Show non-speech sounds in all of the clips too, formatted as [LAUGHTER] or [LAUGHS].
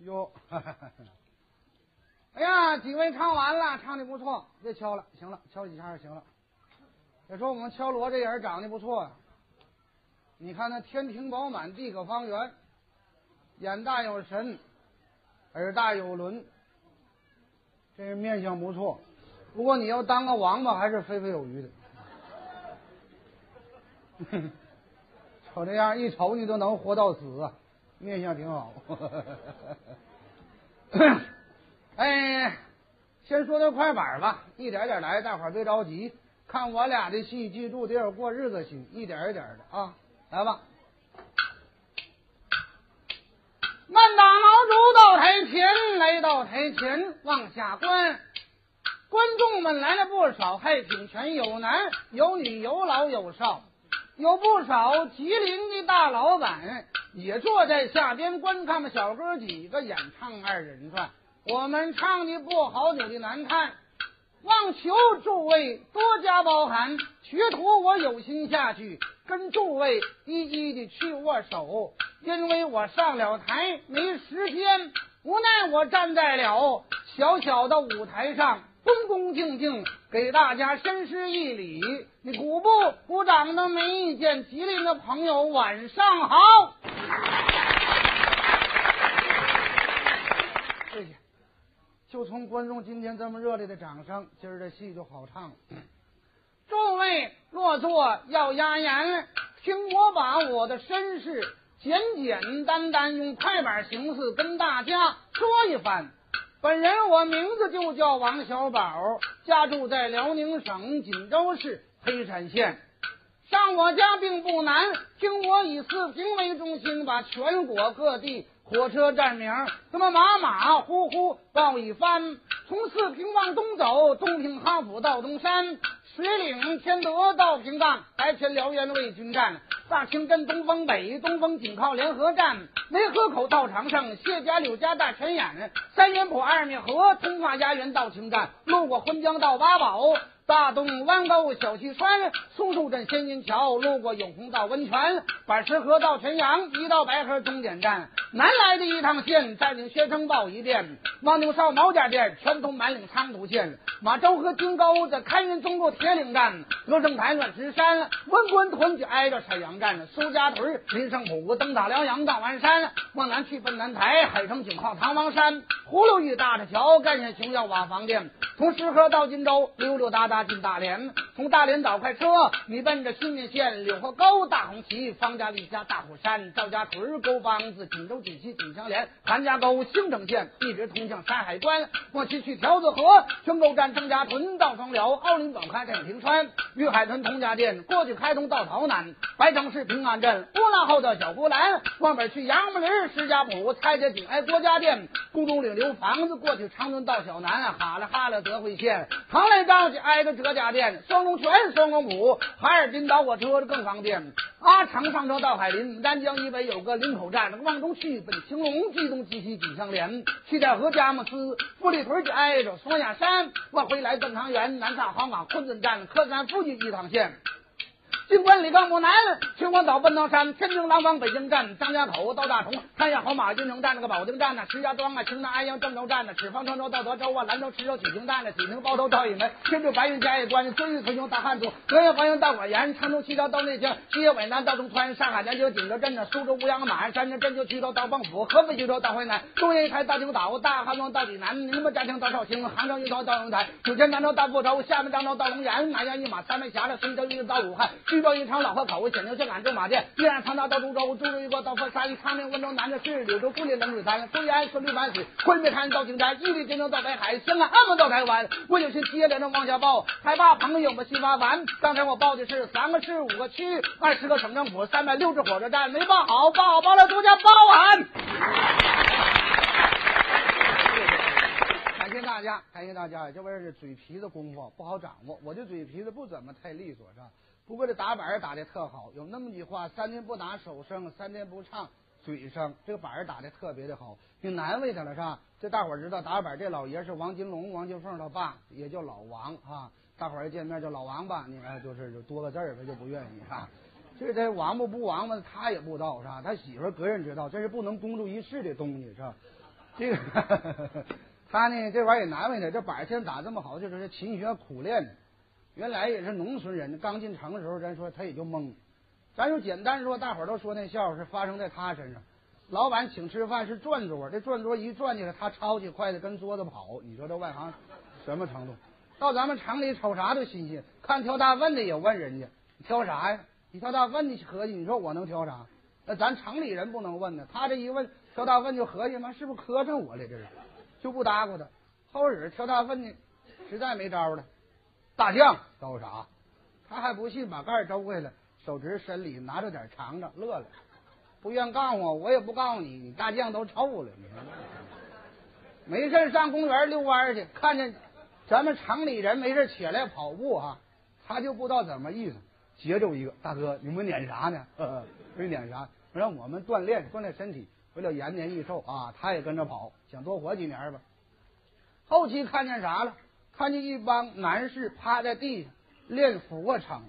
哟，哎呀，几位唱完了，唱的不错，别敲了，行了，敲几下就行了。再说我们敲锣这人长得不错啊，你看那天庭饱满，地阁方圆，眼大有神，耳大有轮，这人面相不错。不过你要当个王八，还是肥肥有余的。哼 [LAUGHS] 瞅这样，一瞅你都能活到死，面相挺好。[COUGHS] 哎，先说点快板吧，一点点来，大伙儿别着急。看我俩的戏，记住得有过日子行，一点一点的啊，来吧。慢打毛竹到台前，来到台前往下观，观众们来了不少，还挺全，有男有女，有老有少，有不少吉林的大老板也坐在下边观看。们小哥几个演唱二人转，我们唱的不好，扭的难看。望求诸位多加包涵，学徒我有心下去跟诸位一一的去握手，因为我上了台没时间，无奈我站在了小小的舞台上，恭恭敬敬给大家深施一礼。你鼓不鼓掌都没意见。吉林的朋友晚上好，谢谢。就从观众今天这么热烈的掌声，今儿这戏就好唱了。诸位落座要压言，听我把我的身世简简单单用快板形式跟大家说一番。本人我名字就叫王小宝，家住在辽宁省锦州市黑山县。上我家并不难，听我以四平为中心，把全国各地。火车站名，什么马马虎虎报一番。从四平往东走，东平哈府到东山，水岭天德到平岗，白天辽源为军战，大清跟东风北，东风紧靠联合站，梅河口到长胜，谢家柳家大泉眼，三元浦二面河，通化家园到清站，路过浑江到八宝。大东弯沟小溪川，松树镇仙人桥，路过永红到温泉，板石河到泉阳，一到白河终点站。南来的一趟线，带领学生报一遍。望牛少毛家店，全通满岭昌都县。马周河金沟子，开云中路铁岭站。乐盛台乱石山，温官屯就挨着沈阳站。苏家屯林胜浦，登大辽阳到完山。往南去奔南台，海城井靠唐王山。葫芦峪大石桥，干下熊要瓦房店。从石河到金州，溜溜达达。进大连，从大连倒快车，你奔着新民县柳河沟大红旗，方家李家大虎山，赵家屯沟帮子，锦州锦西锦相连，韩家沟兴城县，一直通向山海关。往西去条子河，全沟站郑家屯到双辽，奥林广开镇平川，玉海屯童家店，过去开通到洮南，白城市平安镇，乌拉后的小呼兰，往北去杨木林石家堡，蔡家井挨郭家店，宫东岭留房子，过去长春到小南，哈了哈了德惠县，唐来张去挨着。这家店，双龙泉、双龙谷，哈尔滨到我车更方便。阿长上车到海林，丹江以北有个林口站，往东去奔青龙，冀东冀西紧相连。七点河佳木斯，富丽屯就挨着双鸭山，往回来奔汤原，南上黄冈昆仑站，客山附近一趟线。尽管李刚木南，秦皇岛奔到山，天津廊坊北京站，张家口到大同，三亚好马运城站，那个保定站呢，石家庄啊，青岛安阳郑州站呢，赤峰郑州到德州啊，兰州池州启兴站呢，济宁包头到义门，天津白云嘉峪关，遵义推雄大汉族，德阳欢迎到果园，常州西郊到内江，西野渭南到中川，上海南京景德镇呢，苏州乌阳马鞍山，镇就衢州到蚌埠，合肥衢州到淮南，东营一台到青岛，大汉庄到济南，宁波嘉兴到绍兴，杭州一州到龙台，九泉南州到福州，厦门漳州到龙岩，南阳一马三门峡的随州一直到武汉，徐州一场老河口。我显宁去赶驻马店，依然长达到株洲，株洲一过到佛山，长宁温州南的是柳州富力冷水滩，福安顺流万水，昆明看到金山，伊犁金州到北海，香港澳门到台湾，我有心接连着往下报，害怕朋友们心发烦。刚才我报的是三个市五个区，二十个省政府，三百六十火车站，没报好，报好报了，多加包涵。[LAUGHS] 感谢大家，感谢大家，这玩意儿是嘴皮子功夫不好掌握，我这嘴皮子不怎么太利索，是吧？不过这打板打的特好，有那么句话：三天不打手生，三天不唱嘴生。这个板打的特别的好，挺难为他了，是吧？这大伙儿知道打板这老爷是王金龙、王金凤他爸，也叫老王啊。大伙儿一见面叫老王吧，你看就是就多个字儿，他就不愿意啊。这这王八不王八，他也不知道是吧？他媳妇个人知道，这是不能公诸于世的东西是吧？这个 [LAUGHS] 他呢，这玩意儿也难为他，这板现在打这么好？就是勤学苦练。原来也是农村人，刚进城的时候，咱说他也就懵。咱就简单说，大伙儿都说那笑话是发生在他身上。老板请吃饭是转桌，这转桌一转起来，他抄起筷子跟桌子跑。你说这外行什么程度？到咱们城里瞅啥都新鲜，看挑大粪的也问人家挑啥呀？你挑大粪的合计，你说我能挑啥？那咱城里人不能问呢。他这一问挑大粪就合计嘛，是不是磕碜我了？这是就不搭咕他。后日挑大粪的，实在没招了。大酱都啥？他还不信，把盖儿周回来，手指伸里拿着点尝尝，乐了。不愿告诉我，我也不告诉你，你大酱都臭了。你没事上公园遛弯去，看见咱们城里人没事起来跑步啊，他就不知道怎么意思。接着一个大哥，你们撵啥呢？没撵啥，让我们锻炼锻炼身体，为了延年益寿啊。他也跟着跑，想多活几年吧。后期看见啥了？看见一帮男士趴在地上练俯卧撑，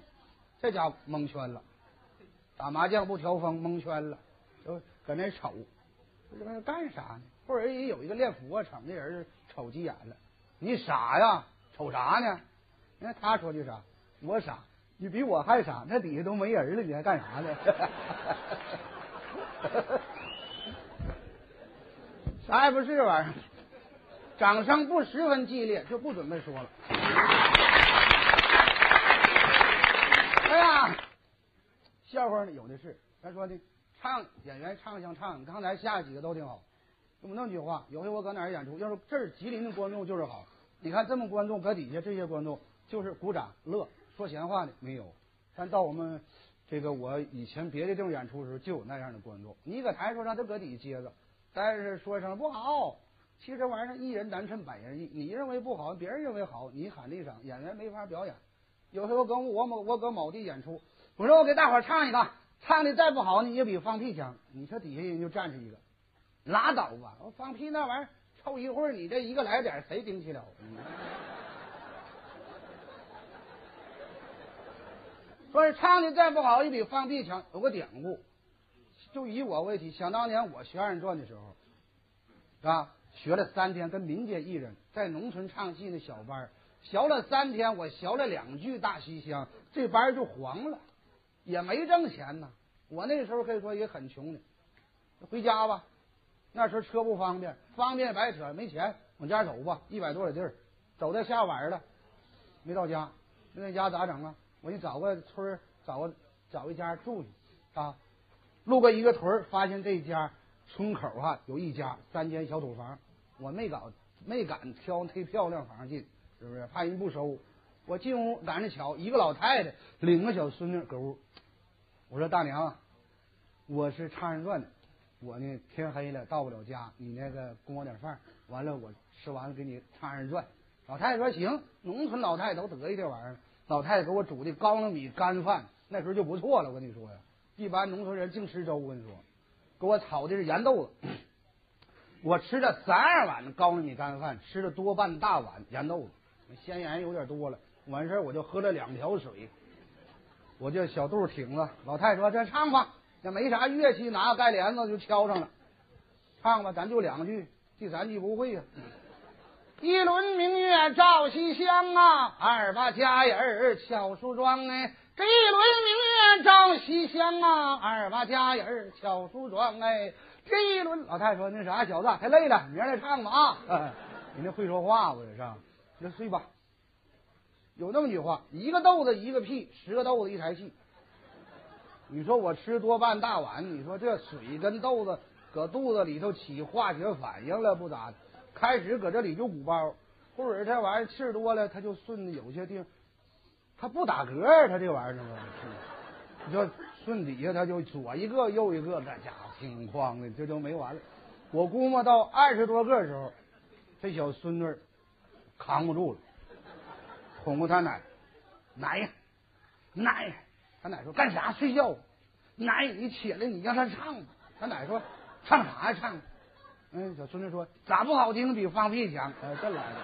这家伙蒙圈了。打麻将不调风，蒙圈了，就搁那瞅，这在干啥呢？后人也有一个练俯卧撑的人瞅急眼了，你傻呀？瞅啥呢？你看他说句啥？我傻，你比我还傻。那底下都没人了，你还干啥呢？啥也不是这玩意儿。掌声不十分激烈，就不准备说了。哎呀，笑话呢有的是。咱说的唱演员唱像唱，刚才下几个都挺好。那么句话，有回我搁哪儿演出，要是这儿吉林的观众就是好。你看这么观众搁底下，这些观众就是鼓掌乐，说闲话的没有。但到我们这个我以前别的地方演出的时候，就有那样的观众。你搁台说让他搁底下接着，但是说一声不好。其实玩意儿，一人难称百人意。你认为不好，别人认为好，你喊一声，演员没法表演。有时候跟我某我搁某地演出，我说我给大伙唱一个，唱的再不好，你也比放屁强。你说底下人就站着一个，拉倒吧！我放屁那玩意儿，臭一会儿，你这一个来点，谁顶起了？[LAUGHS] 说是唱的再不好，也比放屁强。有个典故，就以我为题，想当年我学二人转的时候，是吧？学了三天，跟民间艺人在农村唱戏那小班学了三天，我学了两句大西厢，这班就黄了，也没挣钱呢。我那时候可以说也很穷的，回家吧。那时候车不方便，方便白扯，没钱往家走吧，一百多里地儿，走到下晚了，没到家，那家咋整啊？我就找个村找个找一家住去啊。路过一个屯发现这家。村口啊，有一家三间小土房，我没敢没敢挑忒漂亮房进，是不是？怕人不收。我进屋赶着瞧，一个老太太领个小孙女搁屋。我说大娘，我是唱人转的，我呢天黑了到不了家，你那个供我点饭，完了我吃完了给你唱人转。老太太说行，农村老太太都得意这玩意儿。老太太给我煮的高粱米干饭，那时候就不错了。我跟你说呀，一般农村人净吃粥。我跟你说。给我炒的是盐豆子，我吃了三二碗高粱米干饭，吃了多半大碗盐豆子，咸盐有点多了。完事儿我就喝了两条水，我这小肚挺了。老太说：“这唱吧，也没啥乐器，拿个盖帘子就敲上了，唱吧，咱就两句，第三句不会呀。”一轮明月照西厢啊，二八佳人巧梳妆哎。这一轮明月照西厢啊，二八佳人巧梳妆哎。这一轮老太太说：“那啥，小子太累了，明儿再唱吧啊。”你那会说话不？这是，那睡吧。有那么句话：一个豆子一个屁，十个豆子一台戏。你说我吃多半大碗，你说这水跟豆子搁肚子里头起化学反应了不咋的？开始搁这里就鼓包，后儿这玩意儿气多了，它就顺着有些地方。它不打嗝，它这玩意儿呢吗？你说顺底下他就左一个右一个，那家伙挺慌的，这就没完了。我估摸到二十多个时候，这小孙女扛不住了，哄过他奶奶呀奶，他奶说干啥睡觉？奶你起来，你让他唱。他奶说唱啥呀唱？嗯，小孙女说咋不好听比放屁强？哎，这来的。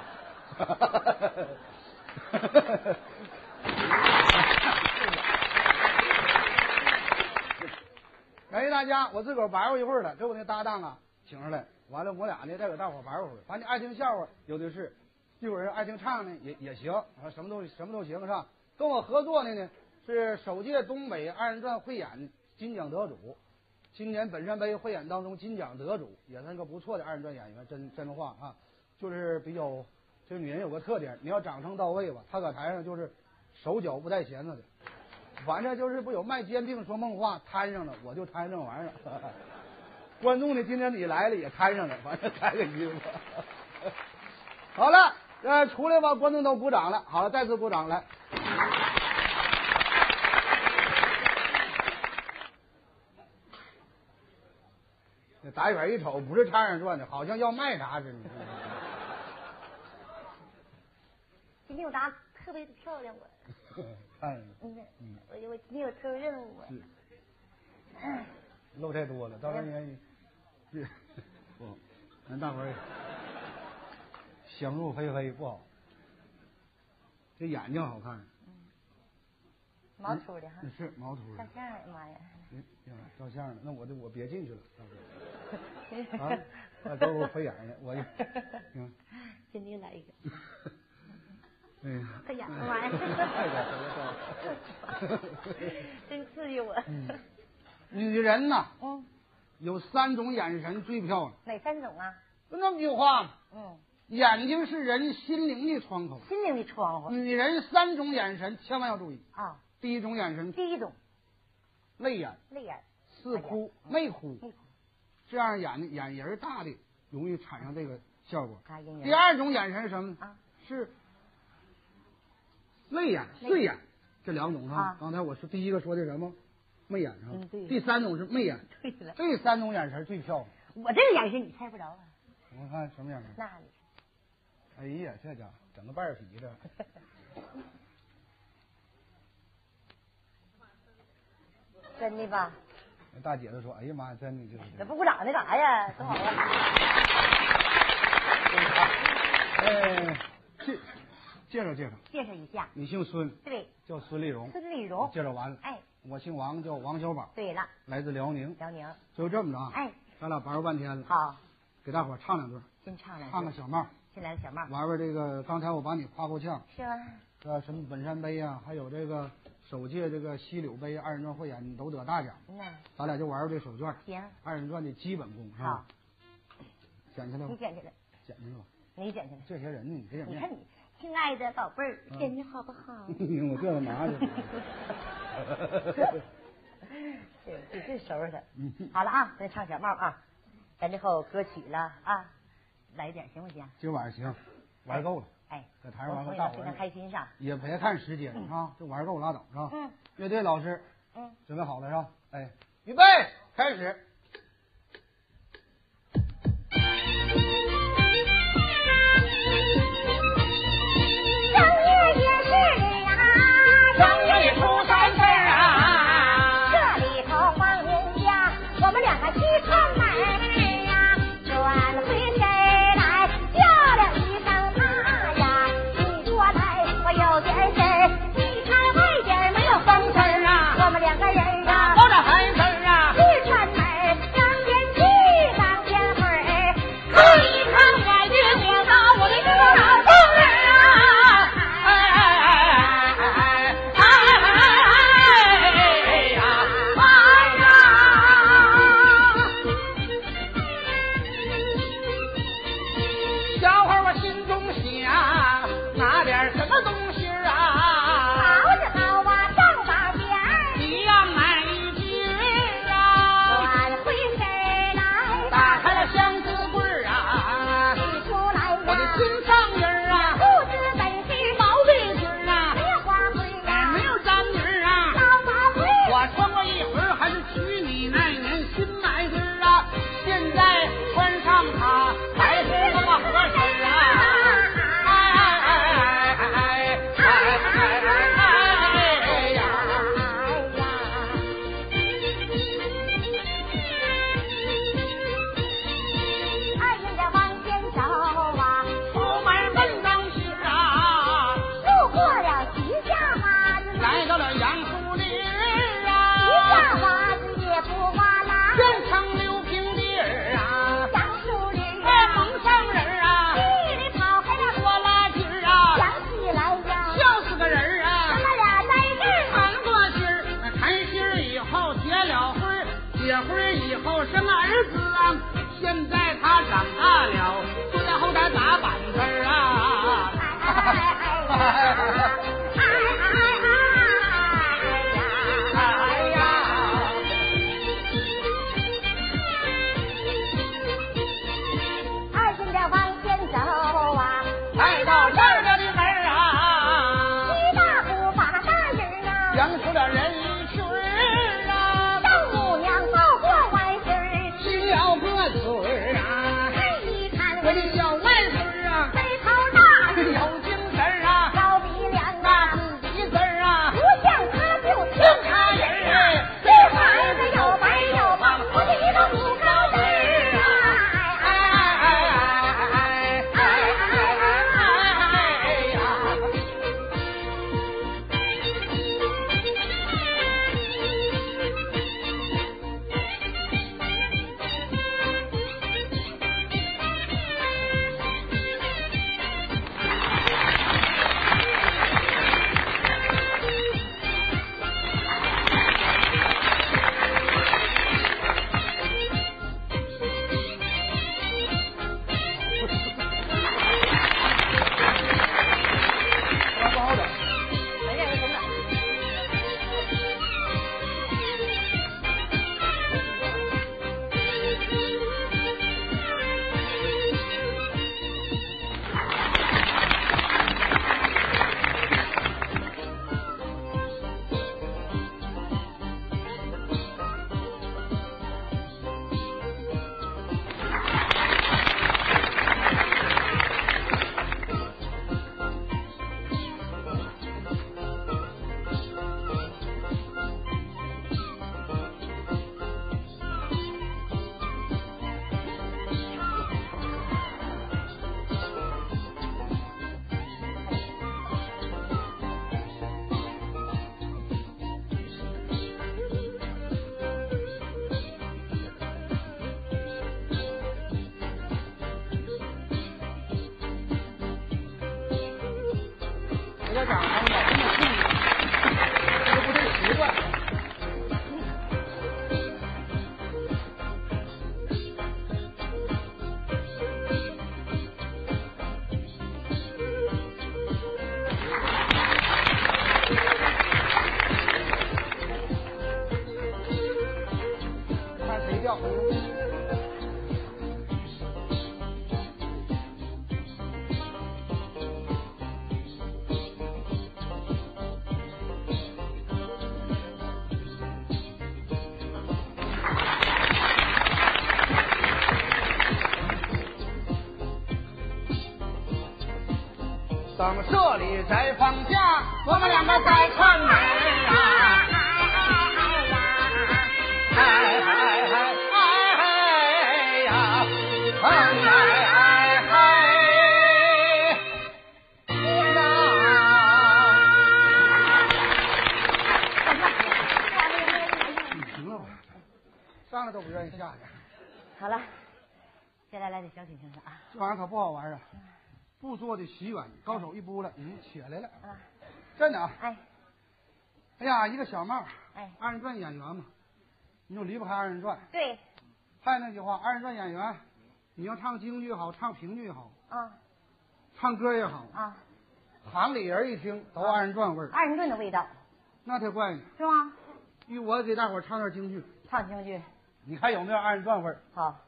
[LAUGHS] 感谢大家，我自个儿玩活一会儿了，给我那搭档啊请上来，完了我俩呢再给大伙玩会儿，反正爱听笑话有的是，一会儿爱听唱呢也也行，啊什么都什么都行是吧。跟我合作的呢是首届东北二人转汇演金奖得主，今年本山杯汇演当中金奖得主，也是个不错的二人转演员，真真话啊，就是比较这女人有个特点，你要掌声到位吧，她搁台上就是手脚不带闲着的。反正就是不有卖煎饼说梦话摊上了，我就摊上这玩意儿。观众呢，今天你来了也摊上了，反正开个衣服。好了，呃，出来吧，观众都鼓掌了。好了，再次鼓掌来。那打远一瞅，不是摊上转的，好像要卖啥似的。今天我答特别漂亮，我。看，[LAUGHS] 嗯，我我今天有特殊任务啊。是。漏太多了，到时候你这 [LAUGHS] 不，咱大伙儿想入非非不好。这眼睛好看。毛秃的哈。是毛秃的。照相，哎妈呀！嗯，照相呢，那我就我别进去了，到时候。[LAUGHS] 啊，那都给我飞眼呢，我就。嗯。给你来一个。哎呀，哎呀，妈呀！[LAUGHS] [LAUGHS] 真刺激我。女人呐，嗯，有三种眼神最漂亮。哪三种啊？就那么句话，嗯，眼睛是人心灵的窗口。心灵的窗户。女人三种眼神千万要注意。啊。第一种眼神。第一种。泪眼。泪眼。似哭没哭。这样眼眼仁大的容易产生这个效果。啊，第二种眼神是什么？啊，是。泪眼、碎眼，这两种啊。刚才我是第一个说的什么？媚眼是吧？嗯，第三种是媚眼。对了。这三种眼神最漂亮。我这个眼神你猜不着啊。我看什么眼神？那里。哎呀，这家伙整个半皮的。[LAUGHS] 真的吧？那大姐都说：“哎呀妈呀，真的就是。”这不鼓掌的干啥呀？多好啊！[LAUGHS] 哎，介介绍介绍。介绍一下。你姓孙。对。叫孙丽荣。孙丽荣。介绍完了。哎。我姓王，叫王小宝。对了。来自辽宁。辽宁。就这么着啊。哎。咱俩玩半天了。好。给大伙唱两段。先唱两句。唱个小帽。先来个小帽。玩玩这个，刚才我把你夸够呛。是吗？呃，什么本山杯啊，还有这个首届这个西柳杯二人转汇演，你都得大奖。嗯。咱俩就玩玩这手绢。行。二人转的基本功是吧？好。捡起来吧。你捡起来。捡起来吧。你捡起来。这些人呢，你给点面。你看你，亲爱的宝贝儿，天气好不好？[LAUGHS] 我这干嘛去？[LAUGHS] 对，得这收拾他。好了啊，咱唱小帽啊，咱这后歌曲了啊，来一点行不行？今晚上行，玩够了。哎，在台上玩个大伙非常开心上。也别看时间啊，就玩够拉倒是吧？嗯。乐队老师，嗯，准备好了是吧？哎，预备，开始。结婚以后生儿子啊。现在他长大了，坐在后台打板子框架我们两个该看不做的习远，高手一拨了，嗯，起来了。啊，真的啊！哎哎呀，一个小帽，哎，二人转演员嘛，你就离不开二人转。对，还有那句话，二人转演员，你要唱京剧好，唱评剧也好，啊唱歌也好，啊，行里人一听都二人转味儿，二人转的味道那才怪呢。是吗？因为我给大伙唱段京剧，唱京剧你看有没有二人转味儿？好，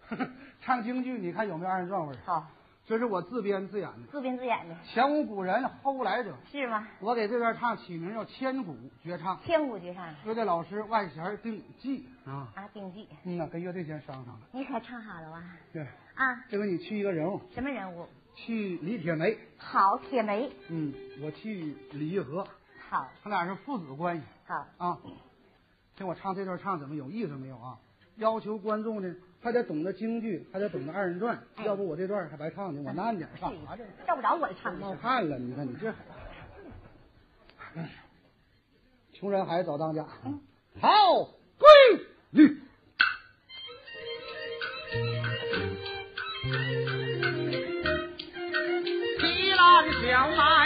唱京剧，你看有没有二人转味儿？好，[LAUGHS] 这是我自编自演的，自编自演的前无古人后无来者。是吗？我给这段唱起名叫千古绝唱，千古绝唱乐队老师万弦定记啊。啊，定记，嗯呐，跟乐队先商量了。你可唱好了吧？对，啊，这回你去一个人物，什么人物？去李铁梅，好，铁梅，嗯，我去李玉和，好，他俩是父子关系好，啊。听我唱这段唱怎么有意思没有啊？要求观众呢，还得懂得京剧，还得懂得二人转，哎要不我这段还白唱呢。我慢点唱啥这？照不着我的唱冒汗了，你看你这，哎穷人孩子早当家。嗯好，归律。提篮小麦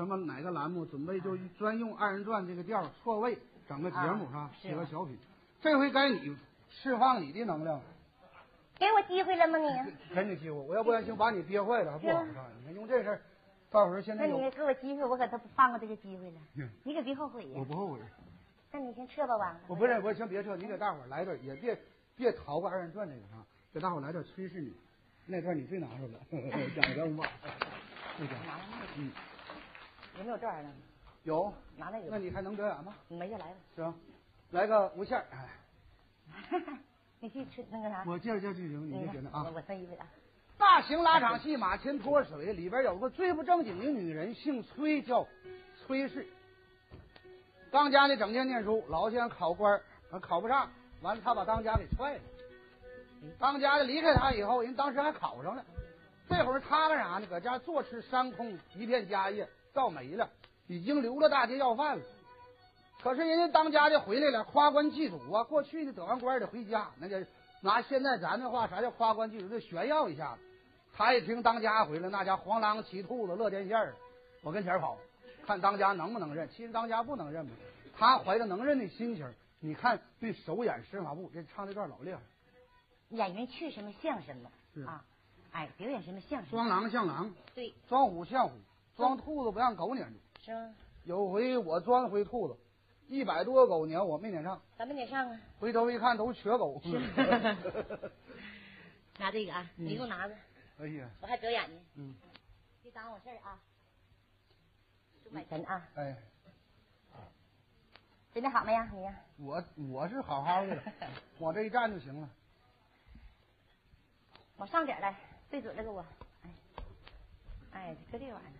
什么哪个栏目，准备就专用二人转这个调儿错位整个节目是吧？啊写个小品。这回该你释放你的能量，给我机会了吗你？给你机会。我要不然就把你憋坏了还不好看。你看用这事儿，到时候现在那你给我机会，我可都不放过这个机会了嗯。你可别后悔呀我。不后悔。那你先撤吧，完了。我不是，我先别撤，你给大伙儿来段，也别别逃过二人转这个啊，给大伙儿来段儿炊事女，那段你最拿手了，[LAUGHS] 讲个吧，不讲，拿那个嗯，有没有这玩意儿？有，拿那个。那你还能表演吗？没就来吧。行，来个无线儿，哎，[LAUGHS] 你去吃那个啥？我介绍介绍剧情，你嗯就觉得啊我，我穿衣服啊。大型拉场戏马前脱水里边有个最不正经的女人，姓崔，叫崔氏。当家的整天念书，老想考官考不上，完了他把当家给踹了。当家的离开他以后，人当时还考上了。这会儿他干啥呢？搁家坐吃山空，一片家业造没了，已经流了大街要饭了。可是人家当家的回来了，夸官祭祖啊！过去的得完官得回家，那就拿现在咱的话，啥叫夸官祭祖？就炫耀一下子。他一听当家回来，那家黄狼骑兔子，乐天线儿，我跟前儿跑，看当家能不能认。其实当家不能认嘛，他怀着能认的心情，你看对手眼身法步，这唱这段老厉害。演员去什么像什么啊？哎，表演什么像什么。装狼像狼，对，装虎像虎，装兔子不让狗撵住。是吗？有回我装回兔子，一百多个狗撵我没撵上，咱们撵上啊。回头一看都是瘸狗。[LAUGHS] 拿这个啊，嗯你给我拿着，哎呀，我还表演呢。嗯，别耽误我事儿啊。祝买晨啊，哎，准备好没呀？你呀？我我是好好的，往这一站就行了。往上点儿来，对准了给我。哎，哎，搁这玩意儿。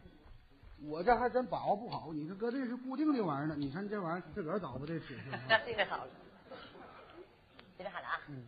我这还真把握不好，你这搁这是固定的玩意儿呢，你看这玩意儿自个儿找不这尺寸啊。[LAUGHS] 这个好了。准备好了啊。嗯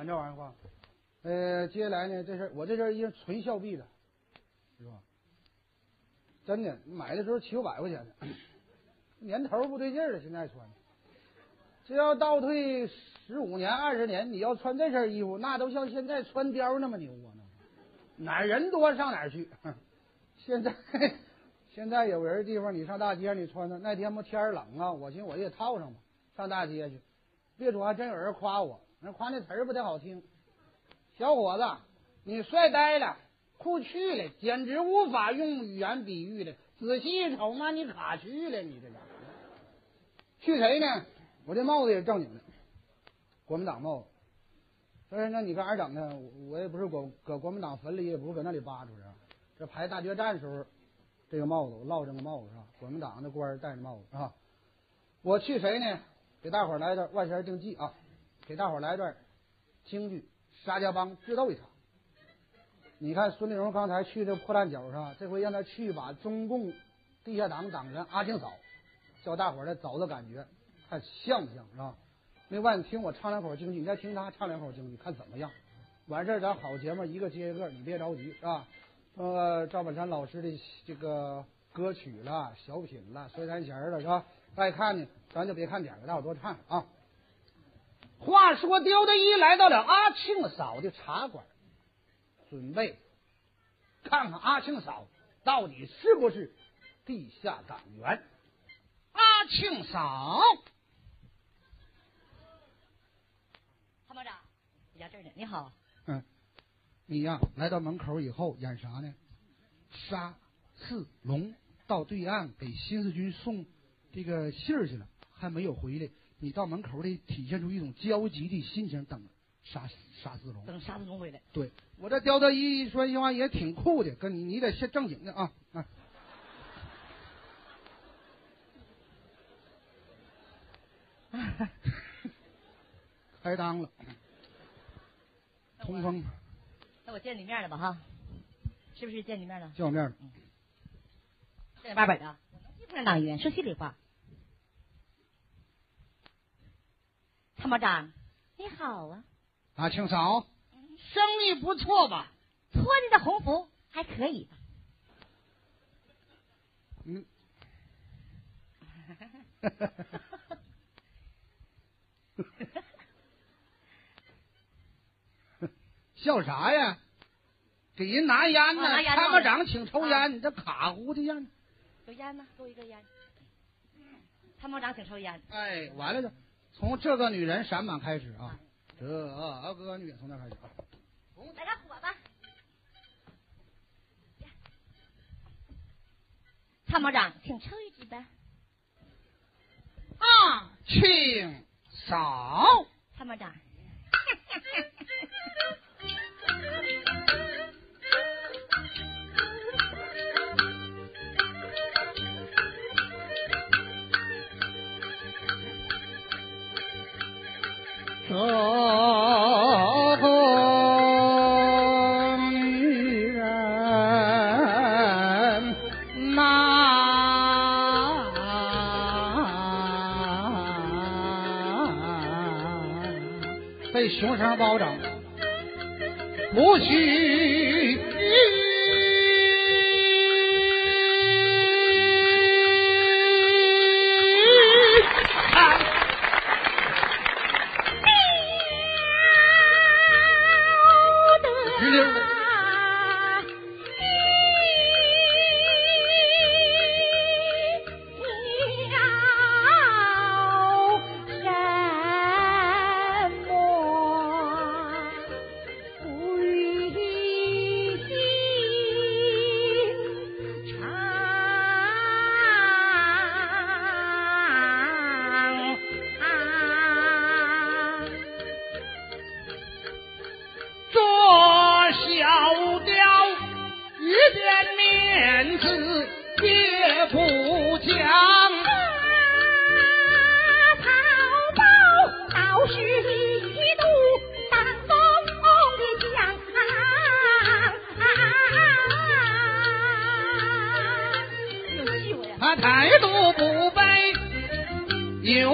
霸道，演这玩意儿霸道。呃，接下来呢，这身我这身衣裳纯孝币的，是吧？真的，买的时候七五百块钱的，[CLEARS THROAT] 年头不对劲了，现在穿。这要倒退十五年、二十年，你要穿这身衣服，那都像现在穿貂那么牛啊！哪人多上哪去？[LAUGHS] 现在现在有人地方，你上大街你穿的，那天不天冷啊，我寻思我也套上吧，上大街去。别说还真有人夸我，那夸那词儿不太好听。小伙子，你帅呆了，酷去了，简直无法用语言比喻了。仔细一瞅，妈，你卡去了，你这家伙。去谁呢？我这帽子也正经的，国民党帽子。但是那你搁哪整的？我也不是国搁国民党坟里，也不是搁那里扒出来。这排大决战时候，这个帽子我落这个帽子是吧？国民党的官戴着帽子啊。我去谁呢？给大伙儿来段万弦定计啊！给大伙儿来段京剧《沙家浜》智斗一场。你看孙丽荣刚才去这破烂角上，这回让他去把中共地下党党员阿庆嫂，叫大伙儿来找找感觉，看像不像是吧？另外，你听我唱两口京剧，你再听他唱两口京剧，看怎么样？完事儿，咱好节目一个接一个，你别着急是吧？呃，赵本山老师的这个歌曲了、小品了、摔三弦了是吧？爱看呢，咱就别看点了，大伙多唱啊。话说，刁德一来到了阿庆嫂的茶馆，准备看看阿庆嫂到底是不是地下党员。阿庆嫂，参谋长，你家这儿呢？你好，嗯，你呀，来到门口以后演啥呢？杀四龙到对岸给新四军送这个信儿去了，还没有回来。你到门口里体现出一种焦急的心情，等杀杀四龙。等沙子龙回来。对我这刁德一说句话也挺酷的，跟你你得先正经的啊啊！开裆了，通风那我见你面了吧哈？是不是见你面了？见我面了。正经八百的，我不是党员，说心里话。参谋长，你好啊，啊，清嫂，生意不错吧？托你的鸿福还可以吧？嗯，[LAUGHS] 笑啥呀？给人拿烟呢参谋长请抽啊烟，你这卡糊的样。有烟吗？给我一根烟。参谋长请抽烟。哎，完了就从这个女人闪满开始啊，这个女人从那开始啊。来点火吧。参谋长，请抽一支呗。啊，请扫，参谋长，[LAUGHS] 呐，被熊声包拯，不许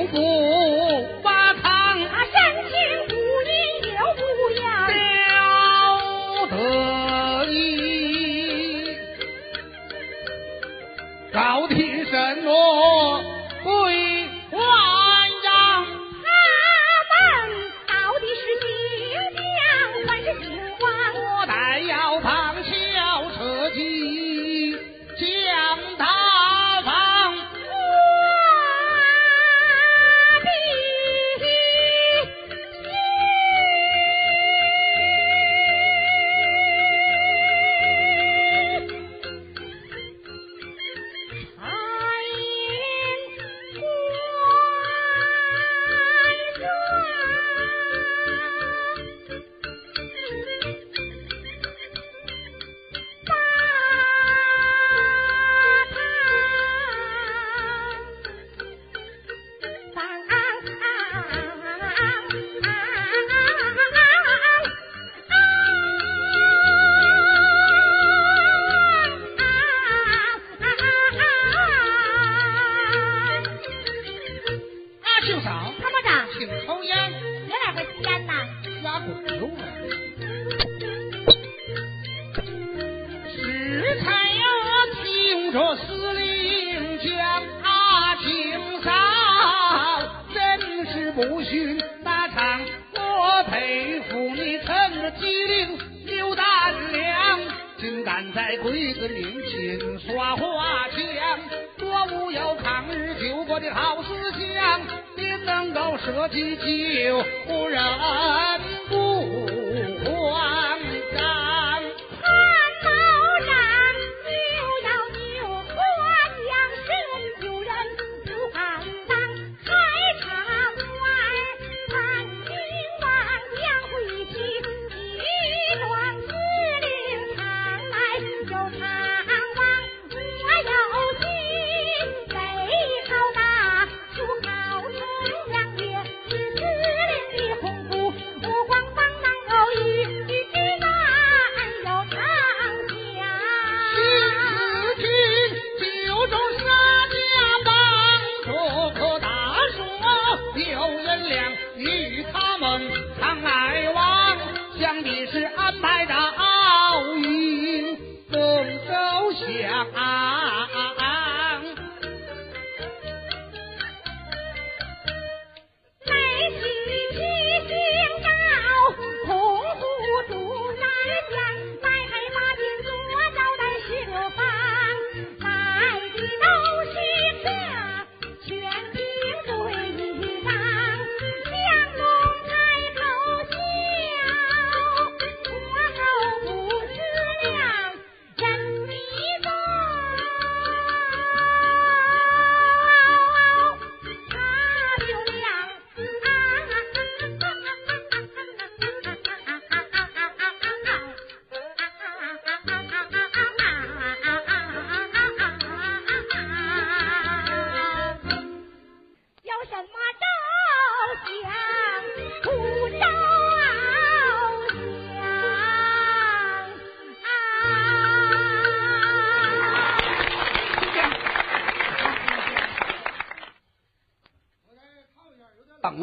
不发烫，三清五阴有不样，了得一高听什么？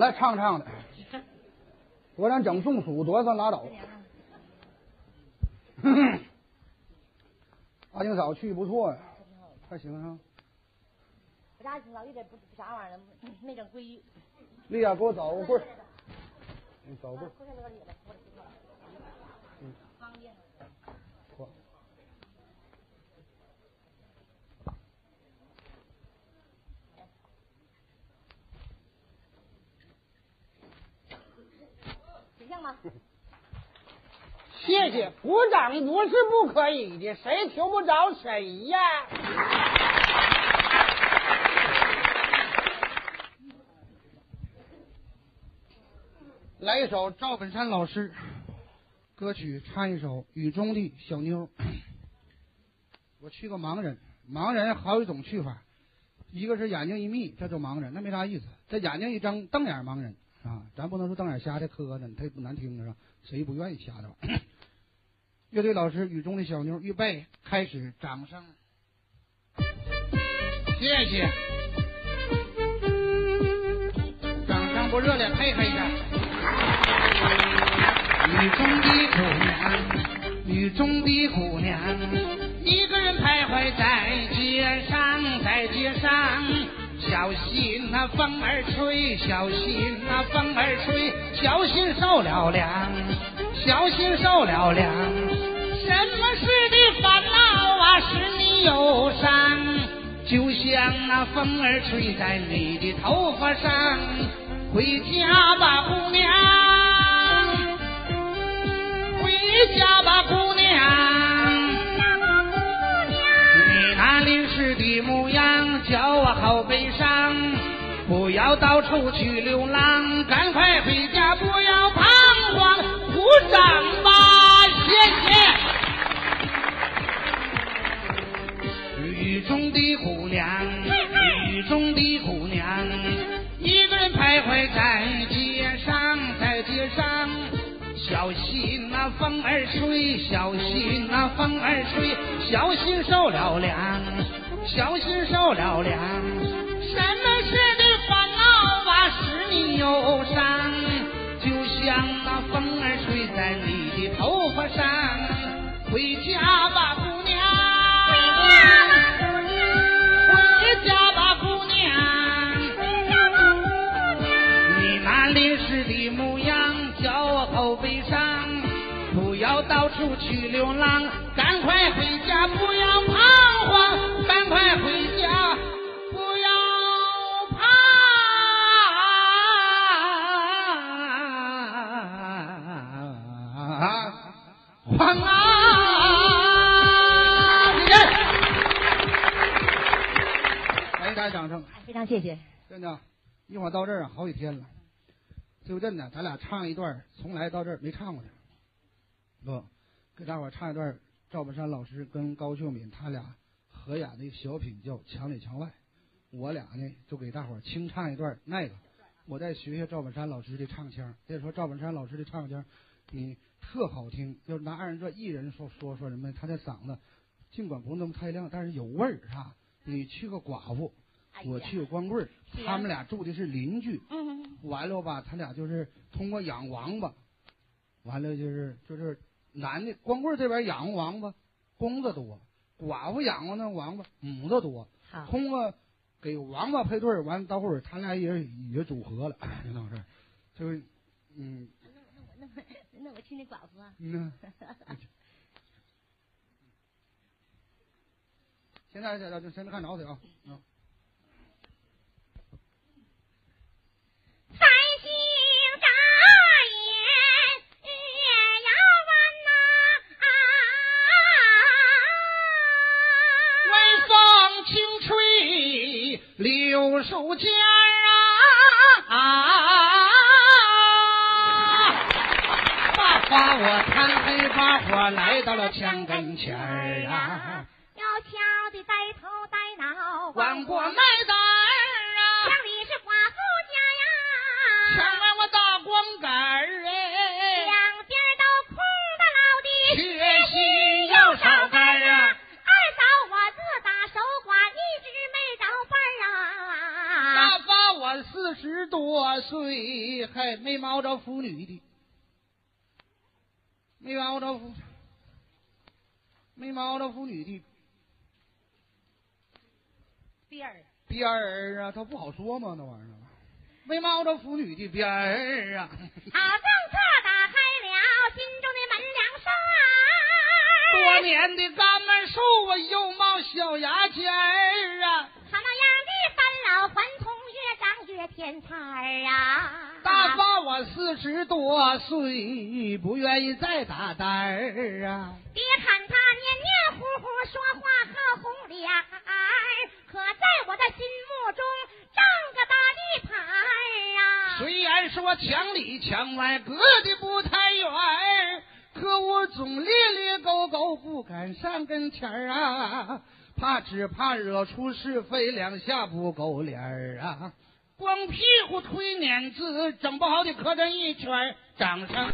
冷了，唱唱的，我咱整中暑，多算拉倒。阿金嫂去不错呀，还行啊。我家老一点不啥玩意儿，没整归。丽亚，给我找个棍儿，你找棍儿。回来那里了，我知道了。嗯方便。嚯形象吗？[LAUGHS] 谢谢，鼓掌不是不可以的，谁听不着谁呀？[LAUGHS] 来一首赵本山老师歌曲，唱一首《雨中的小妞》。我去个盲人，盲人好几种去法，一个是眼睛一眯，这就盲人，那没啥意思；这眼睛一睁，瞪眼盲人啊，咱不能说瞪眼瞎的磕碜，太不难听是吧？谁不愿意瞎的玩？[CLEARS THROAT] 乐队老师《雨中的小妞》，预备开始，掌声，谢谢，掌声不热烈，配合一下。雨中的姑娘，雨中的姑娘，一个人徘徊在街上，在街上，小心那风儿吹，小心那风儿吹，小心受了凉，小心受了凉。什么事的烦恼啊，使你忧伤？就像那风儿吹在你的头发上，回家吧，姑娘。回家吧，姑娘。的模样叫我好悲伤。不要到处去流浪，赶快回家，不要彷徨。鼓掌吧，谢谢。雨中的姑娘，雨中的姑娘，一个人徘徊在街上，在街上。小心那风儿吹，小心那风儿吹，小心受了凉，小心受了凉，什么事的烦恼啊使你忧伤？就像那风儿吹在你的头发上。回家吧，姑娘，回家吧，姑娘，回家吧，姑娘，回家吧，姑娘。你那淋湿的模样叫我好悲伤。不要到处去流浪，赶快回家，不要彷徨。快回家，不要彷徨啊！谢谢，来一大掌声。哎非常谢谢。真的，一会儿到这儿啊好几天了。就真的，咱俩唱一段，从来到这儿没唱过的。不，给大伙儿唱一段赵本山老师跟高秀敏他俩合演的一个小品叫《墙里墙外》。我俩呢就给大伙儿清唱一段那个。我再学学赵本山老师的唱腔。再说赵本山老师的唱腔，你特好听。要是拿二人转一人说说说什么，他的嗓子尽管不那么太亮，但是有味儿啊。你去个寡妇。我去个光棍他们俩住的是邻居。嗯，完了吧，他俩就是通过养王八，完了就是就是男的光棍儿这边养王八，公的多；寡妇养活那王八，母的多。通过给王八配对，完了到后儿他俩也也组合了，就那回事儿就是嗯那我那我去那 [LAUGHS] 寡妇 [LAUGHS] 啊。嗯。现在这就现在看着去啊，嗯。轻吹柳树尖儿啊，把花我贪黑发火来到了墙跟前儿啊，要瞧的呆头呆脑，管过来的还没猫着妇女的，没猫着妇，没猫着妇女的边儿边儿啊，他不好说嘛？那玩意儿，没猫着妇女的边儿啊，好政策打开了心中的门梁山。多年的干门树啊，又冒小牙尖儿啊，他那样的返老还童，越长越添彩儿啊！大把我四十多岁，不愿意再打单儿啊。别看他黏黏糊糊，说话好红脸儿，可在我的心目中占个大地盘儿啊！虽然说墙里墙外隔的不太远，可我总咧咧勾勾不敢上跟前儿啊，怕只怕惹出是非，两下不够脸儿啊。光屁股推碾子，整不好得磕碜一圈，掌声。